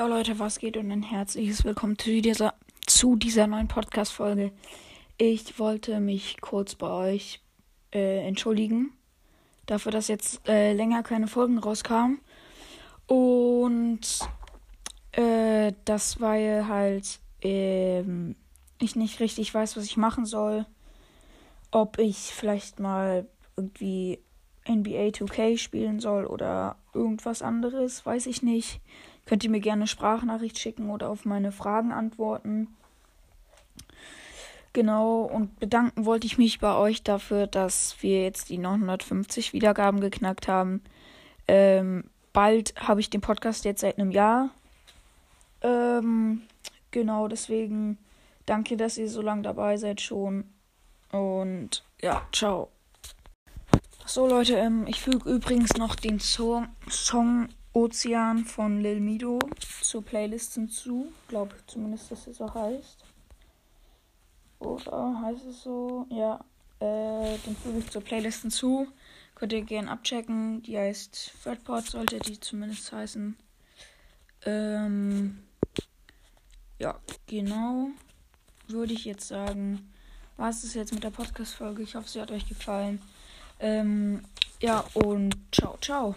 Ja Leute, was geht und ein herzliches Willkommen zu dieser, zu dieser neuen Podcast-Folge. Ich wollte mich kurz bei euch äh, entschuldigen dafür, dass jetzt äh, länger keine Folgen rauskamen. Und äh, das, weil halt ähm, ich nicht richtig weiß, was ich machen soll. Ob ich vielleicht mal irgendwie NBA 2K spielen soll oder irgendwas anderes, weiß ich nicht. Könnt ihr mir gerne eine Sprachnachricht schicken oder auf meine Fragen antworten. Genau, und bedanken wollte ich mich bei euch dafür, dass wir jetzt die 950 Wiedergaben geknackt haben. Ähm, bald habe ich den Podcast jetzt seit einem Jahr. Ähm, genau, deswegen danke, dass ihr so lange dabei seid schon. Und ja, ciao. So Leute, ähm, ich füge übrigens noch den Song, Song Ozean von Lil Mido zur Playlist hinzu. Glaube zumindest, dass es so heißt. Oder heißt es so? Ja. Äh, den füge ich zur Playlist hinzu. Könnt ihr gerne abchecken. Die heißt Third sollte die zumindest heißen. Ähm, ja, genau. Würde ich jetzt sagen. Was ist jetzt mit der Podcast-Folge? Ich hoffe, sie hat euch gefallen. Ähm, ja, und ciao, ciao.